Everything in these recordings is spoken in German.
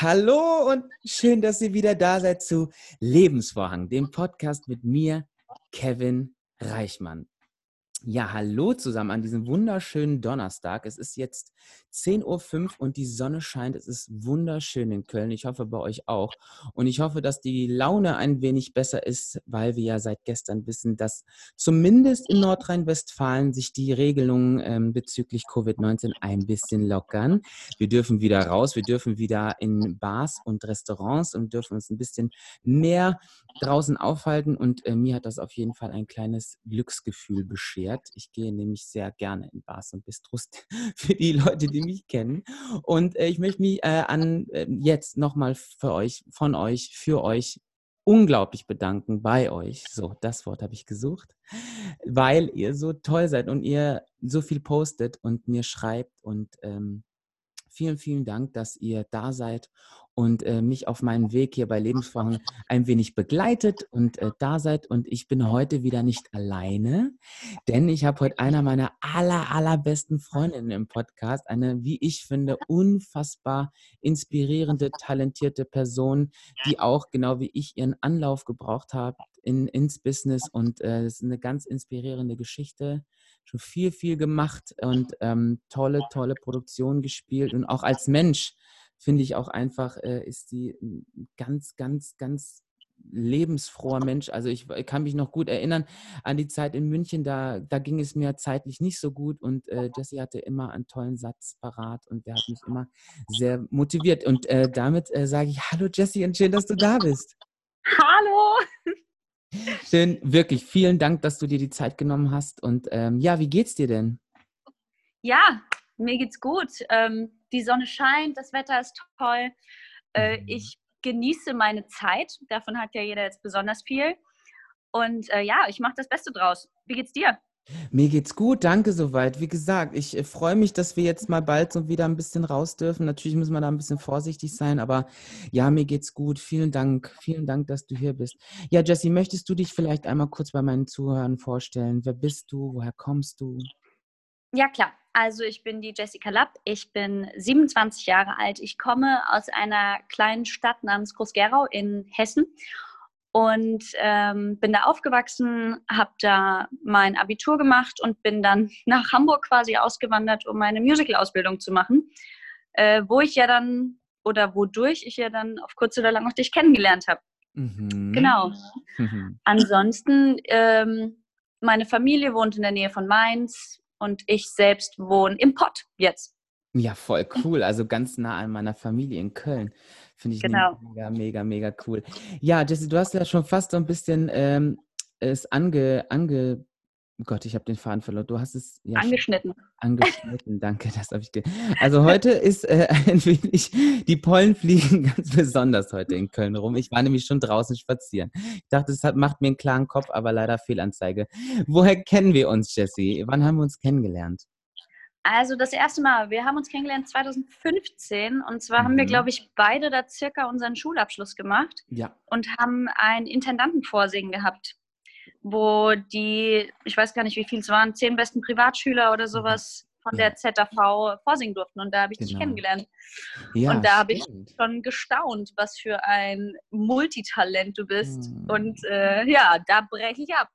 Hallo und schön, dass ihr wieder da seid zu Lebensvorhang, dem Podcast mit mir, Kevin Reichmann. Ja, hallo zusammen an diesem wunderschönen Donnerstag. Es ist jetzt 10.05 Uhr und die Sonne scheint. Es ist wunderschön in Köln. Ich hoffe bei euch auch. Und ich hoffe, dass die Laune ein wenig besser ist, weil wir ja seit gestern wissen, dass zumindest in Nordrhein-Westfalen sich die Regelungen ähm, bezüglich Covid-19 ein bisschen lockern. Wir dürfen wieder raus, wir dürfen wieder in Bars und Restaurants und dürfen uns ein bisschen mehr draußen aufhalten. Und äh, mir hat das auf jeden Fall ein kleines Glücksgefühl beschert wert. Ich gehe nämlich sehr gerne in Bars und Bistros für die Leute, die mich kennen. Und äh, ich möchte mich äh, an äh, jetzt nochmal für euch, von euch, für euch unglaublich bedanken bei euch. So, das Wort habe ich gesucht, weil ihr so toll seid und ihr so viel postet und mir schreibt und ähm, vielen, vielen Dank, dass ihr da seid und äh, mich auf meinem Weg hier bei Lebensfrauen ein wenig begleitet und äh, da seid. Und ich bin heute wieder nicht alleine, denn ich habe heute einer meiner aller, allerbesten Freundinnen im Podcast, eine, wie ich finde, unfassbar inspirierende, talentierte Person, die auch genau wie ich ihren Anlauf gebraucht hat in, ins Business. Und es äh, ist eine ganz inspirierende Geschichte schon viel, viel gemacht und ähm, tolle, tolle Produktionen gespielt und auch als Mensch finde ich auch einfach, äh, ist sie ein ganz, ganz, ganz lebensfroher Mensch. Also ich, ich, kann mich noch gut erinnern an die Zeit in München, da, da ging es mir zeitlich nicht so gut und äh, Jesse hatte immer einen tollen Satz parat und der hat mich immer sehr motiviert. Und äh, damit äh, sage ich Hallo Jesse und schön, dass du da bist. Hallo! Schön, wirklich vielen Dank, dass du dir die Zeit genommen hast. Und ähm, ja, wie geht's dir denn? Ja, mir geht's gut. Ähm, die Sonne scheint, das Wetter ist toll. Äh, mhm. Ich genieße meine Zeit. Davon hat ja jeder jetzt besonders viel. Und äh, ja, ich mache das Beste draus. Wie geht's dir? Mir geht's gut, danke soweit. Wie gesagt, ich äh, freue mich, dass wir jetzt mal bald so wieder ein bisschen raus dürfen. Natürlich müssen wir da ein bisschen vorsichtig sein, aber ja, mir geht's gut. Vielen Dank, vielen Dank, dass du hier bist. Ja, Jessie, möchtest du dich vielleicht einmal kurz bei meinen Zuhörern vorstellen? Wer bist du? Woher kommst du? Ja, klar. Also ich bin die Jessica Lapp, ich bin 27 Jahre alt. Ich komme aus einer kleinen Stadt namens Groß-Gerau in Hessen und ähm, bin da aufgewachsen, habe da mein Abitur gemacht und bin dann nach Hamburg quasi ausgewandert, um meine Musical-Ausbildung zu machen, äh, wo ich ja dann oder wodurch ich ja dann auf kurz oder lang auch dich kennengelernt habe. Mhm. Genau. Mhm. Ansonsten, ähm, meine Familie wohnt in der Nähe von Mainz und ich selbst wohne im Pott jetzt. Ja, voll cool. Also ganz nah an meiner Familie in Köln. Finde ich genau. mega, mega, mega cool. Ja, Jesse, du hast ja schon fast so ein bisschen ähm, es ange, ange, Gott, ich habe den Faden verloren. Du hast es ja angeschnitten. Angeschnitten, danke, das habe ich. Ge also heute ist äh, ein wenig, die Pollen fliegen ganz besonders heute in Köln rum. Ich war nämlich schon draußen spazieren. Ich dachte, es hat, macht mir einen klaren Kopf, aber leider Fehlanzeige. Woher kennen wir uns, Jesse? Wann haben wir uns kennengelernt? Also das erste Mal, wir haben uns kennengelernt 2015 und zwar mhm. haben wir, mhm. glaube ich, beide da circa unseren Schulabschluss gemacht ja. und haben ein Intendantenvorsingen gehabt wo die, ich weiß gar nicht, wie viel es waren, zehn besten Privatschüler oder sowas von der ZAV vorsingen durften. Und da habe ich genau. dich kennengelernt. Ja, und da habe ich schon gestaunt, was für ein Multitalent du bist. Hm. Und äh, ja, da breche ich ab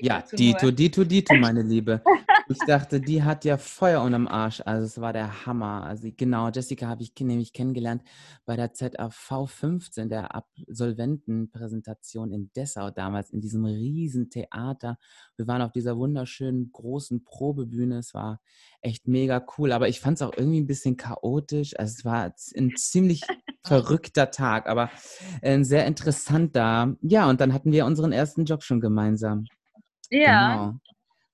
ja, Dito, Dito, Dito, meine Liebe. Ich dachte, die hat ja Feuer unterm Arsch. Also es war der Hammer. Also genau, Jessica habe ich nämlich kennengelernt bei der ZAV 15, der Absolventenpräsentation in Dessau damals, in diesem riesen Theater. Wir waren auf dieser wunderschönen großen Probebühne. Es war echt mega cool, aber ich fand es auch irgendwie ein bisschen chaotisch. Also es war ein ziemlich verrückter Tag, aber äh, sehr interessant da. Ja, und dann hatten wir unseren ersten Job schon gemeinsam. Ja. Genau.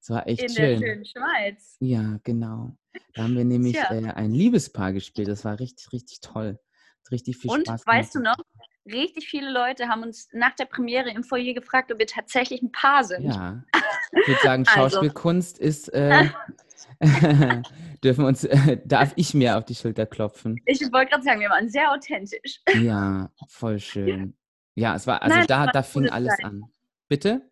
Das war echt In schön. der schönen Schweiz. Ja, genau. Da haben wir nämlich äh, ein Liebespaar gespielt. Das war richtig, richtig toll. Richtig viel und, Spaß. Und weißt du noch, richtig viele Leute haben uns nach der Premiere im Foyer gefragt, ob wir tatsächlich ein Paar sind. Ja. Ich würde sagen, also. Schauspielkunst also. ist. Äh, dürfen uns, äh, darf ich mir auf die Schulter klopfen? Ich wollte gerade sagen, wir waren sehr authentisch. Ja, voll schön. Ja, es war, also Nein, da, war da fing alles Zeit. an. Bitte?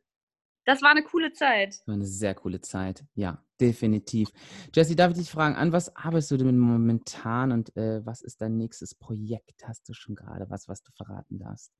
Das war eine coole Zeit. Das war eine sehr coole Zeit, ja. Definitiv. Jesse, darf ich dich fragen, an was arbeitest du denn momentan und äh, was ist dein nächstes Projekt? Hast du schon gerade was, was du verraten darfst?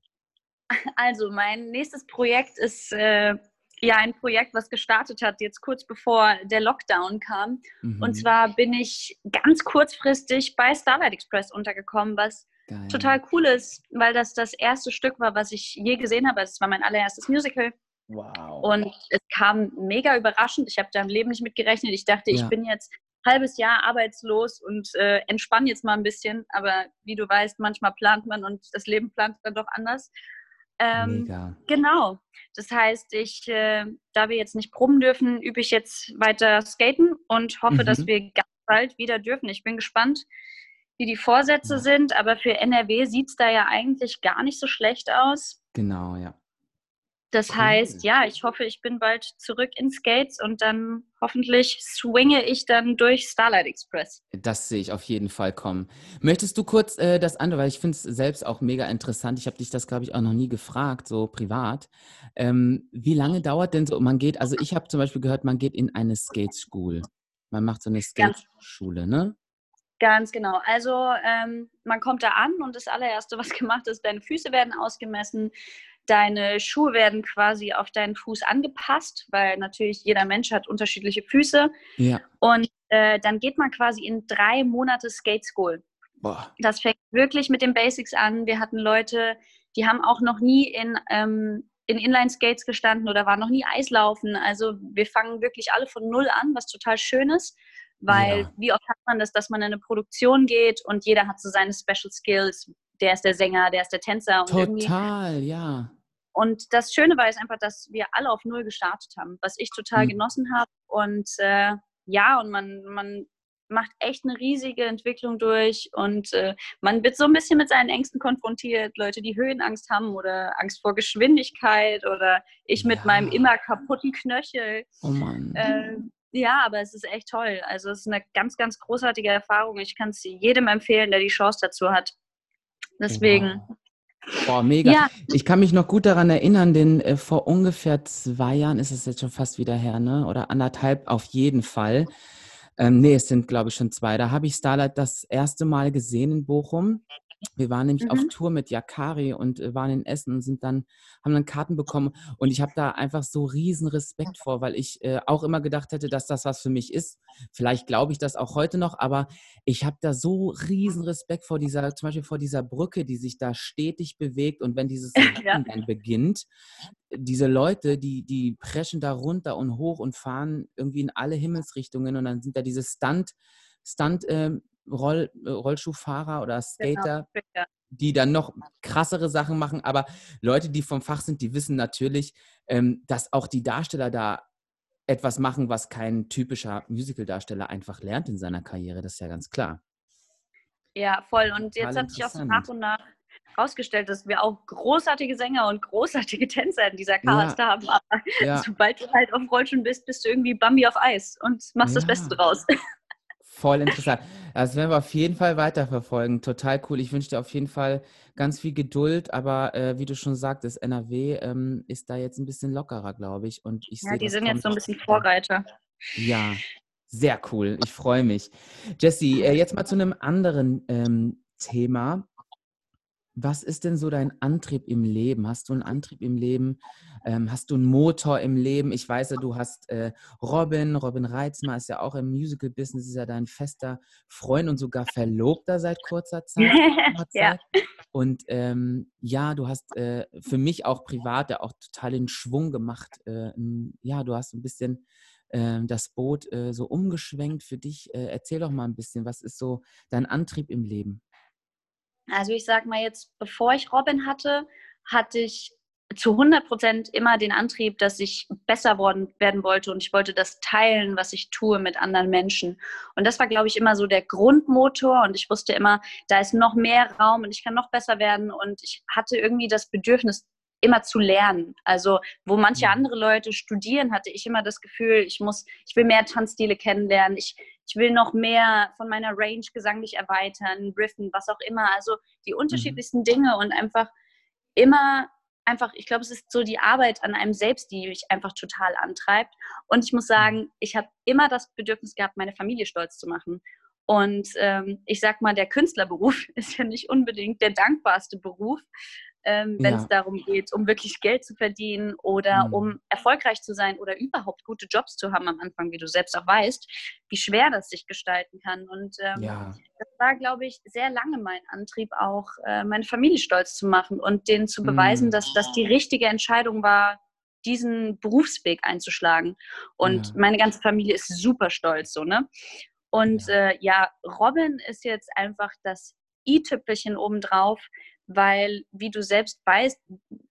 Also, mein nächstes Projekt ist äh, ja ein Projekt, was gestartet hat, jetzt kurz bevor der Lockdown kam. Mhm. Und zwar bin ich ganz kurzfristig bei Starlight Express untergekommen, was Geil. total cool ist, weil das das erste Stück war, was ich je gesehen habe. Es war mein allererstes Musical. Wow. Und es kam mega überraschend. Ich habe da im Leben nicht mit gerechnet. Ich dachte, ja. ich bin jetzt ein halbes Jahr arbeitslos und äh, entspanne jetzt mal ein bisschen. Aber wie du weißt, manchmal plant man und das Leben plant dann doch anders. Ähm, Mega. Genau. Das heißt, ich, äh, da wir jetzt nicht proben dürfen, übe ich jetzt weiter skaten und hoffe, mhm. dass wir ganz bald wieder dürfen. Ich bin gespannt, wie die Vorsätze ja. sind, aber für NRW sieht es da ja eigentlich gar nicht so schlecht aus. Genau, ja. Das heißt, ja, ich hoffe, ich bin bald zurück in Skates und dann hoffentlich swinge ich dann durch Starlight Express. Das sehe ich auf jeden Fall kommen. Möchtest du kurz äh, das andere, weil ich finde es selbst auch mega interessant. Ich habe dich das, glaube ich, auch noch nie gefragt, so privat. Ähm, wie lange dauert denn so, man geht, also ich habe zum Beispiel gehört, man geht in eine Skate School. Man macht so eine Skate-Schule, ne? Ganz genau. Also ähm, man kommt da an und das allererste, was gemacht ist, deine Füße werden ausgemessen, Deine Schuhe werden quasi auf deinen Fuß angepasst, weil natürlich jeder Mensch hat unterschiedliche Füße. Ja. Und äh, dann geht man quasi in drei Monate Skate School. Boah. Das fängt wirklich mit den Basics an. Wir hatten Leute, die haben auch noch nie in, ähm, in Inline-Skates gestanden oder waren noch nie Eislaufen. Also wir fangen wirklich alle von Null an, was total schön ist, weil ja. wie oft hat man das, dass man in eine Produktion geht und jeder hat so seine Special Skills. Der ist der Sänger, der ist der Tänzer. Total, ja. Und das Schöne war jetzt einfach, dass wir alle auf Null gestartet haben, was ich total mhm. genossen habe. Und äh, ja, und man, man macht echt eine riesige Entwicklung durch und äh, man wird so ein bisschen mit seinen Ängsten konfrontiert. Leute, die Höhenangst haben oder Angst vor Geschwindigkeit oder ich mit ja. meinem immer kaputten Knöchel. Oh Mann. Äh, ja, aber es ist echt toll. Also es ist eine ganz, ganz großartige Erfahrung. Ich kann es jedem empfehlen, der die Chance dazu hat. Deswegen, wow. Boah, mega. Ja. Ich kann mich noch gut daran erinnern, denn äh, vor ungefähr zwei Jahren ist es jetzt schon fast wieder her, ne? Oder anderthalb auf jeden Fall. Ähm, nee, es sind, glaube ich, schon zwei. Da habe ich Starlight das erste Mal gesehen in Bochum. Wir waren nämlich mhm. auf Tour mit Yakari und äh, waren in Essen und sind dann, haben dann Karten bekommen. Und ich habe da einfach so riesen Respekt vor, weil ich äh, auch immer gedacht hätte, dass das was für mich ist. Vielleicht glaube ich das auch heute noch, aber ich habe da so riesen Respekt vor dieser, zum Beispiel vor dieser Brücke, die sich da stetig bewegt. Und wenn dieses ja. dann beginnt, diese Leute, die, die preschen da runter und hoch und fahren irgendwie in alle Himmelsrichtungen und dann sind da diese Stunt, Stunt, ähm, Roll, äh, Rollschuhfahrer oder genau, Skater, genau. die dann noch krassere Sachen machen. Aber Leute, die vom Fach sind, die wissen natürlich, ähm, dass auch die Darsteller da etwas machen, was kein typischer Musical-Darsteller einfach lernt in seiner Karriere. Das ist ja ganz klar. Ja, voll. Und jetzt hat sich auch so nach und nach herausgestellt, dass wir auch großartige Sänger und großartige Tänzer in dieser Cast ja. haben. Aber ja. sobald du halt auf Rollschuhen bist, bist du irgendwie Bambi auf Eis und machst ja. das Beste draus. Voll interessant. Das werden wir auf jeden Fall weiterverfolgen. Total cool. Ich wünsche dir auf jeden Fall ganz viel Geduld, aber äh, wie du schon sagtest, NRW ähm, ist da jetzt ein bisschen lockerer, glaube ich. Und ich ja, die sind jetzt so ein bisschen Vorreiter. Ja, sehr cool. Ich freue mich. Jesse, äh, jetzt mal zu einem anderen ähm, Thema. Was ist denn so dein Antrieb im Leben? Hast du einen Antrieb im Leben? Ähm, hast du einen Motor im Leben? Ich weiß ja, du hast äh, Robin, Robin Reitzmer ist ja auch im Musical-Business, ist ja dein fester Freund und sogar Verlobter seit kurzer Zeit. ja. Und ähm, ja, du hast äh, für mich auch privat ja auch total den Schwung gemacht. Äh, ja, du hast ein bisschen ähm, das Boot äh, so umgeschwenkt für dich. Äh, erzähl doch mal ein bisschen, was ist so dein Antrieb im Leben? Also ich sage mal jetzt, bevor ich Robin hatte, hatte ich zu 100 Prozent immer den Antrieb, dass ich besser worden, werden wollte und ich wollte das teilen, was ich tue mit anderen Menschen. Und das war, glaube ich, immer so der Grundmotor und ich wusste immer, da ist noch mehr Raum und ich kann noch besser werden und ich hatte irgendwie das Bedürfnis, immer zu lernen. Also wo manche mhm. andere Leute studieren, hatte ich immer das Gefühl, ich muss, ich will mehr Tanzstile kennenlernen, ich, ich will noch mehr von meiner Range gesanglich erweitern, riffen, was auch immer. Also die mhm. unterschiedlichsten Dinge und einfach immer einfach, ich glaube, es ist so die Arbeit an einem selbst, die mich einfach total antreibt. Und ich muss mhm. sagen, ich habe immer das Bedürfnis gehabt, meine Familie stolz zu machen. Und ähm, ich sag mal, der Künstlerberuf ist ja nicht unbedingt der dankbarste Beruf ähm, wenn es ja. darum geht, um wirklich Geld zu verdienen oder mhm. um erfolgreich zu sein oder überhaupt gute Jobs zu haben am Anfang, wie du selbst auch weißt, wie schwer das sich gestalten kann. Und ähm, ja. das war, glaube ich, sehr lange mein Antrieb, auch äh, meine Familie stolz zu machen und denen zu beweisen, mhm. dass das die richtige Entscheidung war, diesen Berufsweg einzuschlagen. Und ja. meine ganze Familie ist super stolz, so, ne? Und ja, äh, ja Robin ist jetzt einfach das i-Tüpfelchen obendrauf, weil, wie du selbst weißt,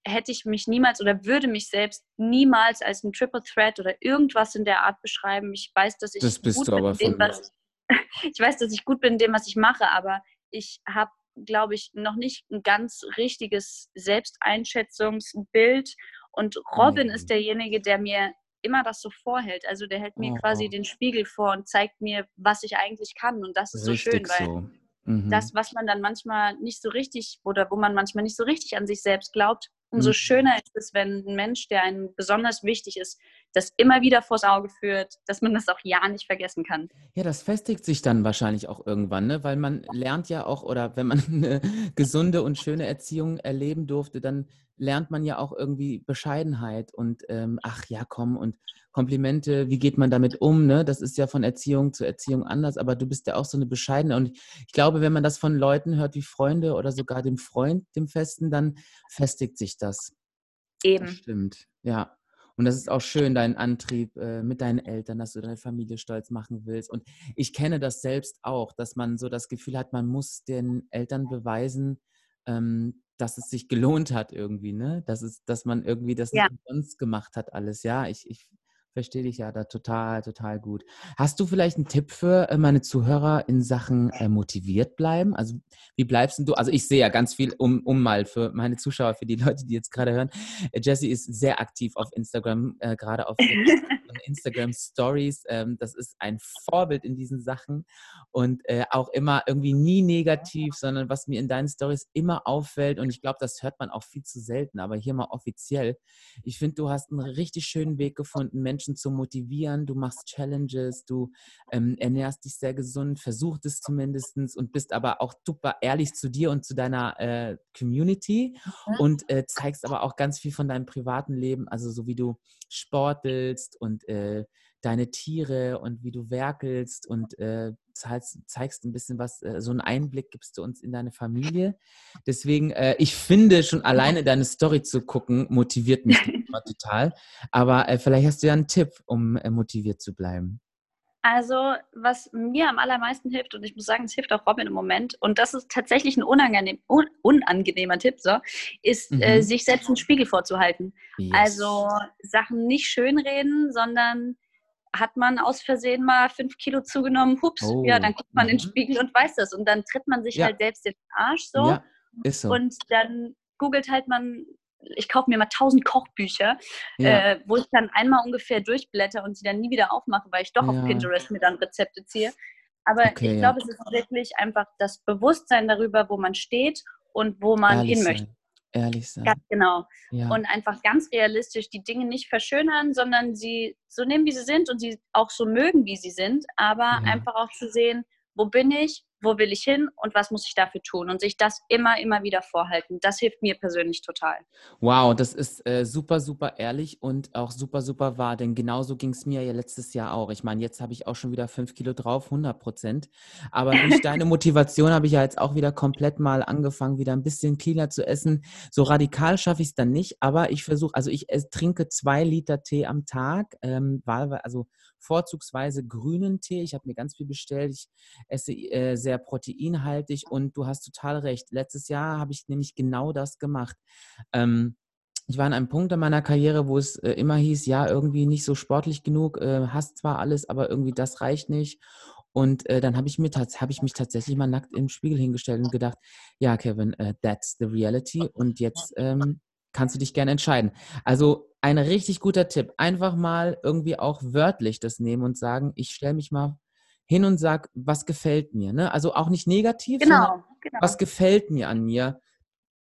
hätte ich mich niemals oder würde mich selbst niemals als ein Triple Threat oder irgendwas in der Art beschreiben. Ich weiß, dass ich das gut bin in dem, was ich weiß, dass ich gut bin in dem, was ich mache, aber ich habe, glaube ich, noch nicht ein ganz richtiges Selbsteinschätzungsbild. Und Robin mhm. ist derjenige, der mir immer das so vorhält. Also der hält mir oh. quasi den Spiegel vor und zeigt mir, was ich eigentlich kann. Und das ist Richtig so schön, weil so. Mhm. Das, was man dann manchmal nicht so richtig oder wo man manchmal nicht so richtig an sich selbst glaubt, umso mhm. schöner ist es, wenn ein Mensch, der einem besonders wichtig ist, das immer wieder vors Auge führt, dass man das auch ja nicht vergessen kann. Ja, das festigt sich dann wahrscheinlich auch irgendwann, ne? weil man lernt ja auch, oder wenn man eine gesunde und schöne Erziehung erleben durfte, dann lernt man ja auch irgendwie Bescheidenheit und ähm, ach ja, komm und Komplimente, wie geht man damit um? Ne? Das ist ja von Erziehung zu Erziehung anders, aber du bist ja auch so eine bescheidene. Und ich glaube, wenn man das von Leuten hört wie Freunde oder sogar dem Freund, dem Festen, dann festigt sich das. Eben. Das stimmt, ja. Und das ist auch schön, dein Antrieb äh, mit deinen Eltern, dass du deine Familie stolz machen willst. Und ich kenne das selbst auch, dass man so das Gefühl hat, man muss den Eltern beweisen, ähm, dass es sich gelohnt hat irgendwie, ne? Dass es, dass man irgendwie das ja. nicht sonst gemacht hat alles. Ja, ich, ich verstehe dich ja da total, total gut. Hast du vielleicht einen Tipp für äh, meine Zuhörer in Sachen äh, motiviert bleiben? Also wie bleibst du? Also ich sehe ja ganz viel, um, um mal für meine Zuschauer, für die Leute, die jetzt gerade hören. Äh, Jessie ist sehr aktiv auf Instagram, äh, gerade auf Instagram Stories. Ähm, das ist ein Vorbild in diesen Sachen und äh, auch immer irgendwie nie negativ, sondern was mir in deinen Stories immer auffällt und ich glaube, das hört man auch viel zu selten, aber hier mal offiziell. Ich finde, du hast einen richtig schönen Weg gefunden, Menschen zu motivieren. Du machst Challenges, du ähm, ernährst dich sehr gesund, versuchst es zumindest und bist aber auch super ehrlich zu dir und zu deiner äh, Community mhm. und äh, zeigst aber auch ganz viel von deinem privaten Leben, also so wie du sportelst und äh, deine Tiere und wie du werkelst und äh, zeigst, zeigst, ein bisschen was, äh, so einen Einblick gibst du uns in deine Familie. Deswegen, äh, ich finde, schon alleine deine Story zu gucken, motiviert mich total. Aber äh, vielleicht hast du ja einen Tipp, um äh, motiviert zu bleiben. Also, was mir am allermeisten hilft, und ich muss sagen, es hilft auch Robin im Moment, und das ist tatsächlich ein unangenehm, un, unangenehmer Tipp, so, ist, äh, mhm. äh, sich selbst einen Spiegel vorzuhalten. Yes. Also Sachen nicht schönreden, sondern hat man aus Versehen mal fünf Kilo zugenommen, hups, oh. ja, dann guckt man mhm. in den mhm. Spiegel und weiß das. Und dann tritt man sich ja. halt selbst den Arsch so. Ja, ist so. Und dann googelt halt man ich kaufe mir mal tausend Kochbücher, ja. äh, wo ich dann einmal ungefähr durchblätter und sie dann nie wieder aufmache, weil ich doch ja. auf Pinterest mir dann Rezepte ziehe. Aber okay, ich glaube, ja. es ist wirklich einfach das Bewusstsein darüber, wo man steht und wo man Ehrlich hin möchte. Sein. Ehrlich sein. Ganz genau. Und einfach ganz realistisch die Dinge nicht verschönern, sondern sie so nehmen, wie sie sind und sie auch so mögen, wie sie sind, aber einfach auch zu sehen, wo bin ich, wo will ich hin und was muss ich dafür tun und sich das immer, immer wieder vorhalten. Das hilft mir persönlich total. Wow, das ist äh, super, super ehrlich und auch super, super wahr, denn genauso ging es mir ja letztes Jahr auch. Ich meine, jetzt habe ich auch schon wieder fünf Kilo drauf, 100 Prozent. Aber durch deine Motivation habe ich ja jetzt auch wieder komplett mal angefangen, wieder ein bisschen cleaner zu essen. So radikal schaffe ich es dann nicht, aber ich versuche, also ich äh, trinke zwei Liter Tee am Tag, ähm, also vorzugsweise grünen Tee. Ich habe mir ganz viel bestellt. Ich esse äh, sehr proteinhaltig und du hast total recht. Letztes Jahr habe ich nämlich genau das gemacht. Ähm, ich war an einem Punkt in meiner Karriere, wo es äh, immer hieß, ja, irgendwie nicht so sportlich genug, äh, hast zwar alles, aber irgendwie das reicht nicht. Und äh, dann habe ich, hab ich mich tatsächlich mal nackt im Spiegel hingestellt und gedacht, ja, Kevin, uh, that's the reality. Und jetzt ähm, kannst du dich gerne entscheiden. Also ein richtig guter Tipp. Einfach mal irgendwie auch wörtlich das nehmen und sagen, ich stelle mich mal hin und sage, was gefällt mir. Ne? Also auch nicht negativ, genau, genau. was gefällt mir an mir.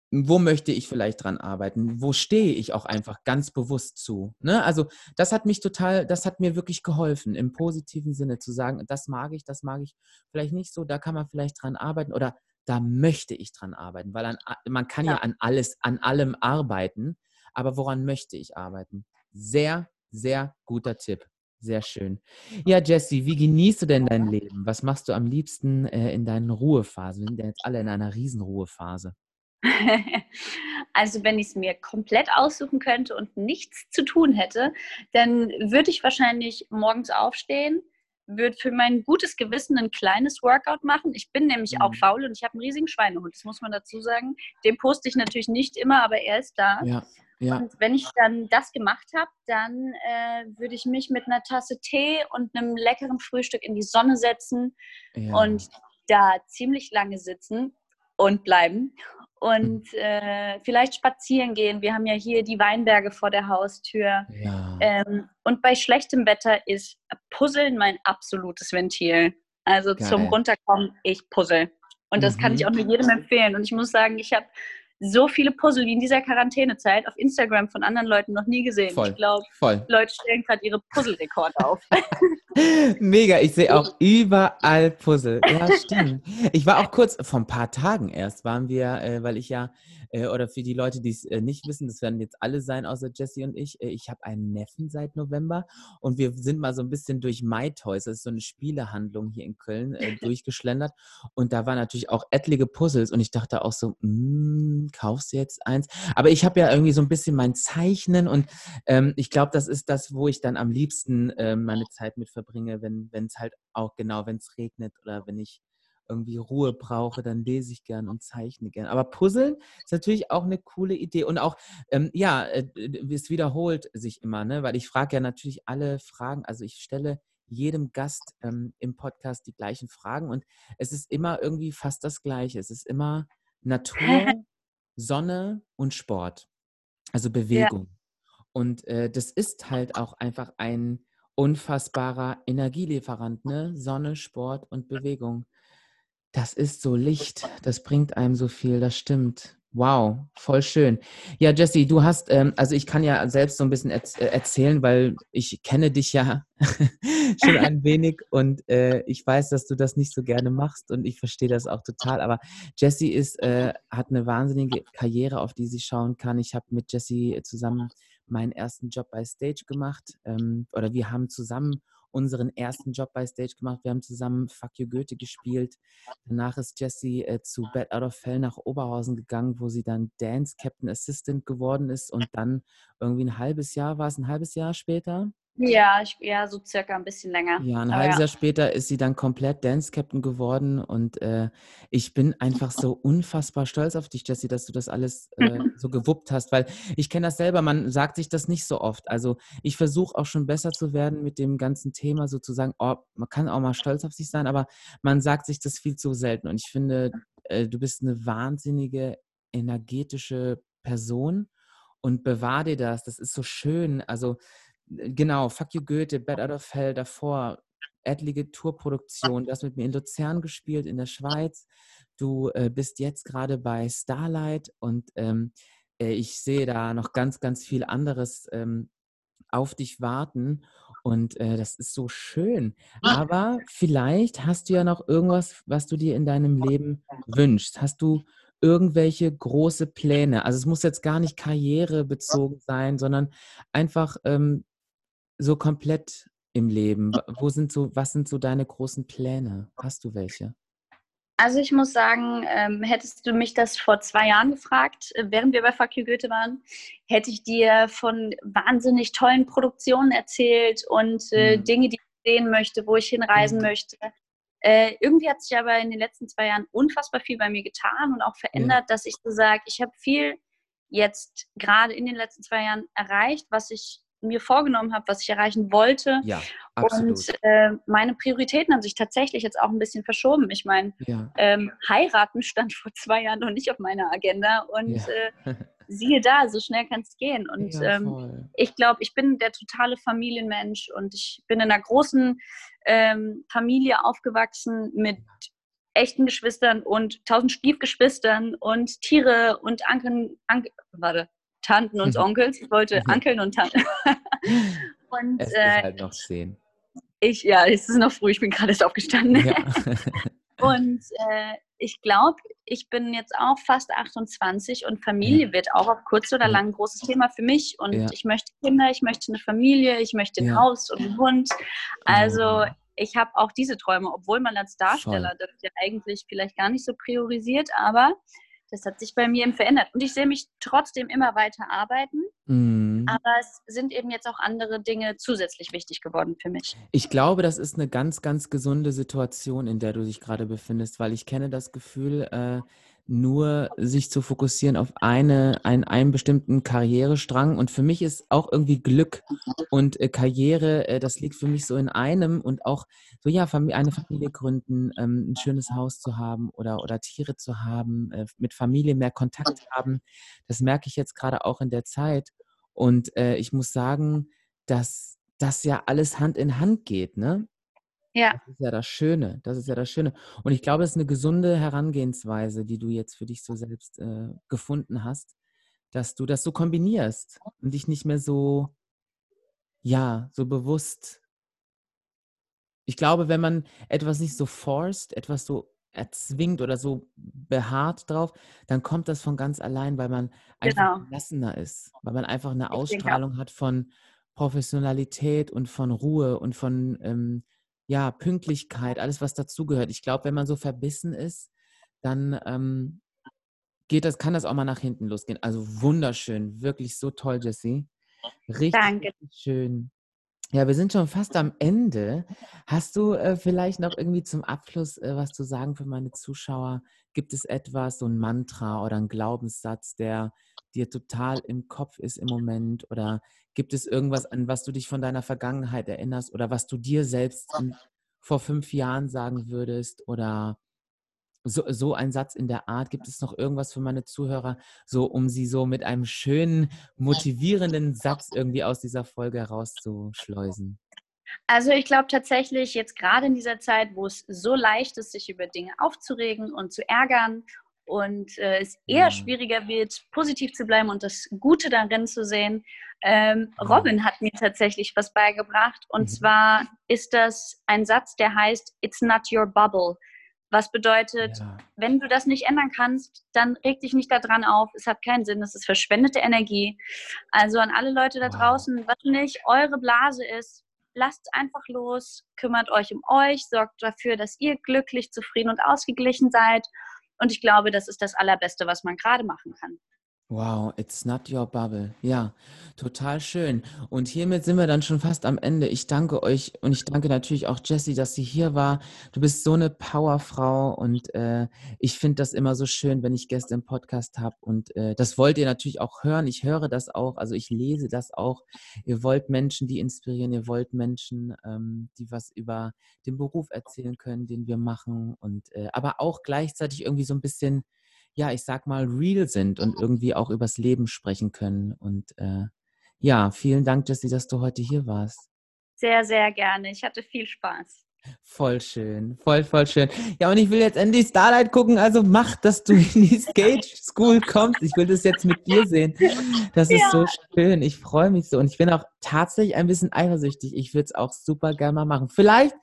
wo möchte ich vielleicht dran arbeiten? Wo stehe ich auch einfach ganz bewusst zu? Ne? Also das hat mich total, das hat mir wirklich geholfen, im positiven Sinne zu sagen, das mag ich, das mag ich vielleicht nicht so, da kann man vielleicht dran arbeiten oder da möchte ich dran arbeiten, weil an, man kann ja. ja an alles, an allem arbeiten, aber woran möchte ich arbeiten? Sehr, sehr guter Tipp. Sehr schön. Ja, Jesse, wie genießt du denn dein Leben? Was machst du am liebsten äh, in deinen Ruhephasen? Wir sind ja jetzt alle in einer Riesenruhephase. Also wenn ich es mir komplett aussuchen könnte und nichts zu tun hätte, dann würde ich wahrscheinlich morgens aufstehen, würde für mein gutes Gewissen ein kleines Workout machen. Ich bin nämlich mhm. auch faul und ich habe einen riesigen Schweinehund, das muss man dazu sagen. Den poste ich natürlich nicht immer, aber er ist da. Ja. Ja. Und wenn ich dann das gemacht habe, dann äh, würde ich mich mit einer Tasse Tee und einem leckeren Frühstück in die Sonne setzen ja. und da ziemlich lange sitzen und bleiben und mhm. äh, vielleicht spazieren gehen. Wir haben ja hier die Weinberge vor der Haustür. Ja. Ähm, und bei schlechtem Wetter ist Puzzeln mein absolutes Ventil. Also Geil. zum Runterkommen, ich puzzle. Und das mhm. kann ich mhm. auch nur jedem empfehlen. Und ich muss sagen, ich habe so viele Puzzle wie in dieser Quarantänezeit auf Instagram von anderen Leuten noch nie gesehen. Voll, ich glaube, Leute stellen gerade ihre Puzzle-Rekorde auf. Mega, ich sehe auch überall Puzzle. Ja, stimmt. Ich war auch kurz, vor ein paar Tagen erst, waren wir, äh, weil ich ja äh, oder für die Leute, die es äh, nicht wissen, das werden jetzt alle sein, außer Jesse und ich. Äh, ich habe einen Neffen seit November und wir sind mal so ein bisschen durch My Toys, das ist so eine Spielehandlung hier in Köln, äh, durchgeschlendert. Und da waren natürlich auch etliche Puzzles und ich dachte auch so, mm, kaufst du jetzt eins? Aber ich habe ja irgendwie so ein bisschen mein Zeichnen und ähm, ich glaube, das ist das, wo ich dann am liebsten äh, meine Zeit mit verbringe, wenn es halt auch genau, wenn es regnet oder wenn ich irgendwie Ruhe brauche, dann lese ich gern und zeichne gern. Aber Puzzeln ist natürlich auch eine coole Idee. Und auch, ähm, ja, äh, es wiederholt sich immer, ne? weil ich frage ja natürlich alle Fragen. Also ich stelle jedem Gast ähm, im Podcast die gleichen Fragen und es ist immer irgendwie fast das Gleiche. Es ist immer Natur, Sonne und Sport, also Bewegung. Ja. Und äh, das ist halt auch einfach ein unfassbarer Energielieferant, ne? Sonne, Sport und Bewegung. Das ist so Licht, das bringt einem so viel, das stimmt. Wow, voll schön. Ja, Jesse, du hast, ähm, also ich kann ja selbst so ein bisschen erz äh, erzählen, weil ich kenne dich ja schon ein wenig und äh, ich weiß, dass du das nicht so gerne machst und ich verstehe das auch total. Aber Jesse ist, äh, hat eine wahnsinnige Karriere, auf die sie schauen kann. Ich habe mit Jesse zusammen meinen ersten Job bei Stage gemacht ähm, oder wir haben zusammen unseren ersten Job bei Stage gemacht. Wir haben zusammen Fuck You Goethe gespielt. Danach ist Jessie äh, zu Bad Out of Fell nach Oberhausen gegangen, wo sie dann Dance Captain Assistant geworden ist und dann irgendwie ein halbes Jahr, war es ein halbes Jahr später? Ja, ich, ja, so circa ein bisschen länger. Ja, ein halbes ja. Jahr später ist sie dann komplett Dance Captain geworden und äh, ich bin einfach so unfassbar stolz auf dich, Jessie, dass du das alles äh, so gewuppt hast, weil ich kenne das selber, man sagt sich das nicht so oft. Also ich versuche auch schon besser zu werden mit dem ganzen Thema sozusagen, oh, man kann auch mal stolz auf sich sein, aber man sagt sich das viel zu selten und ich finde, äh, du bist eine wahnsinnige energetische Person und bewahr dir das, das ist so schön, also genau, Fuck You Goethe, Bad Out of Hell davor, etliche Tourproduktionen. Du hast mit mir in Luzern gespielt, in der Schweiz. Du äh, bist jetzt gerade bei Starlight und ähm, äh, ich sehe da noch ganz, ganz viel anderes ähm, auf dich warten. Und äh, das ist so schön. Aber vielleicht hast du ja noch irgendwas, was du dir in deinem Leben wünschst. Hast du irgendwelche große Pläne? Also es muss jetzt gar nicht karrierebezogen sein, sondern einfach ähm, so komplett im Leben? Wo sind so, was sind so deine großen Pläne? Hast du welche? Also ich muss sagen, ähm, hättest du mich das vor zwei Jahren gefragt, äh, während wir bei Fuck You Goethe waren, hätte ich dir von wahnsinnig tollen Produktionen erzählt und äh, mhm. Dinge, die ich sehen möchte, wo ich hinreisen mhm. möchte. Äh, irgendwie hat sich aber in den letzten zwei Jahren unfassbar viel bei mir getan und auch verändert, ja. dass ich so sage, ich habe viel jetzt gerade in den letzten zwei Jahren erreicht, was ich mir vorgenommen habe, was ich erreichen wollte. Ja, absolut. Und äh, meine Prioritäten haben sich tatsächlich jetzt auch ein bisschen verschoben. Ich meine, ja. ähm, heiraten stand vor zwei Jahren noch nicht auf meiner Agenda und ja. äh, siehe da, so schnell kann es gehen. Und ähm, ich glaube, ich bin der totale Familienmensch und ich bin in einer großen ähm, Familie aufgewachsen mit echten Geschwistern und tausend Stiefgeschwistern und Tiere und Anken, Anke, warte, Tanten und Onkels. Ich wollte Ankeln und Tanten. und, es ist äh, halt noch zehn. Ich, ja, es ist noch früh, ich bin gerade erst aufgestanden. Ja. und äh, ich glaube, ich bin jetzt auch fast 28 und Familie ja. wird auch auf kurz oder lang ein großes Thema für mich. Und ja. ich möchte Kinder, ich möchte eine Familie, ich möchte ein Haus und einen Hund. Also ich habe auch diese Träume, obwohl man als Darsteller Voll. das ja eigentlich vielleicht gar nicht so priorisiert, aber das hat sich bei mir eben verändert. Und ich sehe mich trotzdem immer weiter arbeiten. Mhm. Aber es sind eben jetzt auch andere Dinge zusätzlich wichtig geworden für mich. Ich glaube, das ist eine ganz, ganz gesunde Situation, in der du dich gerade befindest, weil ich kenne das Gefühl, äh, nur sich zu fokussieren auf eine, einen, einen bestimmten Karrierestrang. Und für mich ist auch irgendwie Glück und äh, Karriere, äh, das liegt für mich so in einem und auch so, ja, eine Familie gründen, ähm, ein schönes Haus zu haben oder, oder Tiere zu haben, äh, mit Familie mehr Kontakt haben. Das merke ich jetzt gerade auch in der Zeit. Und äh, ich muss sagen, dass das ja alles Hand in Hand geht, ne? Ja. Das ist ja das Schöne. Das ist ja das Schöne. Und ich glaube, es ist eine gesunde Herangehensweise, die du jetzt für dich so selbst äh, gefunden hast, dass du das so kombinierst und dich nicht mehr so, ja, so bewusst. Ich glaube, wenn man etwas nicht so forst, etwas so erzwingt oder so beharrt drauf, dann kommt das von ganz allein, weil man einfach genau. gelassener ist, weil man einfach eine Ausstrahlung hat von Professionalität und von Ruhe und von ähm, ja, Pünktlichkeit, alles, was dazugehört. Ich glaube, wenn man so verbissen ist, dann ähm, geht das, kann das auch mal nach hinten losgehen. Also wunderschön, wirklich so toll, Jessie. Richtig, Danke. schön. Ja, wir sind schon fast am Ende. Hast du äh, vielleicht noch irgendwie zum Abschluss äh, was zu sagen für meine Zuschauer? Gibt es etwas, so ein Mantra oder ein Glaubenssatz, der dir total im Kopf ist im Moment? Oder gibt es irgendwas, an was du dich von deiner Vergangenheit erinnerst oder was du dir selbst in, vor fünf Jahren sagen würdest? Oder so, so ein Satz in der Art. Gibt es noch irgendwas für meine Zuhörer, so um sie so mit einem schönen, motivierenden Satz irgendwie aus dieser Folge herauszuschleusen? Also ich glaube tatsächlich jetzt gerade in dieser Zeit, wo es so leicht ist, sich über Dinge aufzuregen und zu ärgern und äh, es eher ja. schwieriger wird, positiv zu bleiben und das Gute darin zu sehen. Ähm, ja. Robin hat mir tatsächlich was beigebracht und mhm. zwar ist das ein Satz, der heißt It's not your bubble. Was bedeutet, ja. wenn du das nicht ändern kannst, dann reg dich nicht daran auf. Es hat keinen Sinn. Es ist verschwendete Energie. Also an alle Leute da wow. draußen, was nicht eure Blase ist, lasst einfach los, kümmert euch um euch, sorgt dafür, dass ihr glücklich, zufrieden und ausgeglichen seid. Und ich glaube, das ist das Allerbeste, was man gerade machen kann. Wow, it's not your bubble. Ja, total schön. Und hiermit sind wir dann schon fast am Ende. Ich danke euch und ich danke natürlich auch Jessie, dass sie hier war. Du bist so eine Powerfrau und äh, ich finde das immer so schön, wenn ich Gäste im Podcast habe. Und äh, das wollt ihr natürlich auch hören. Ich höre das auch, also ich lese das auch. Ihr wollt Menschen, die inspirieren, ihr wollt Menschen, ähm, die was über den Beruf erzählen können, den wir machen. Und äh, aber auch gleichzeitig irgendwie so ein bisschen ja, ich sag mal, real sind und irgendwie auch übers Leben sprechen können. Und äh, ja, vielen Dank, Jessie, dass du heute hier warst. Sehr, sehr gerne. Ich hatte viel Spaß. Voll schön, voll, voll schön. Ja, und ich will jetzt endlich Starlight gucken, also mach, dass du in die Skate School kommst. Ich will das jetzt mit dir sehen. Das ist ja. so schön. Ich freue mich so. Und ich bin auch tatsächlich ein bisschen eifersüchtig. Ich würde es auch super gerne mal machen. Vielleicht,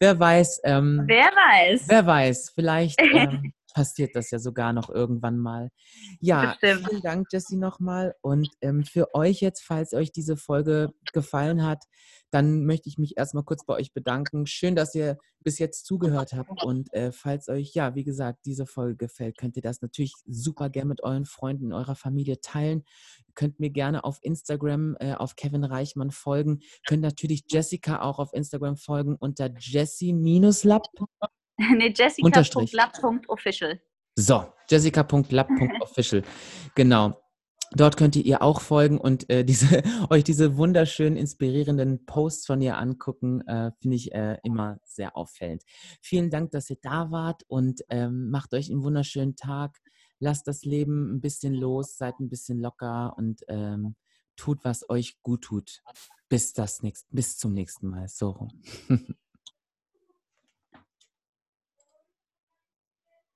wer weiß. Ähm, wer weiß. Wer weiß, vielleicht ähm, passiert das ja sogar noch irgendwann mal. Ja, vielen Dank, Jessie, nochmal. Und ähm, für euch jetzt, falls euch diese Folge gefallen hat, dann möchte ich mich erstmal kurz bei euch bedanken. Schön, dass ihr bis jetzt zugehört habt. Und äh, falls euch, ja, wie gesagt, diese Folge gefällt, könnt ihr das natürlich super gerne mit euren Freunden, eurer Familie teilen. Ihr könnt mir gerne auf Instagram, äh, auf Kevin Reichmann folgen. Könnt natürlich Jessica auch auf Instagram folgen unter Jessie-Lab. nee, jessica.lab.official. So, jessica.lab.official. genau. Dort könnt ihr ihr auch folgen und äh, diese, euch diese wunderschönen, inspirierenden Posts von ihr angucken. Äh, Finde ich äh, immer sehr auffällend. Vielen Dank, dass ihr da wart und ähm, macht euch einen wunderschönen Tag. Lasst das Leben ein bisschen los, seid ein bisschen locker und ähm, tut, was euch gut tut. Bis, das nächst, bis zum nächsten Mal. So rum.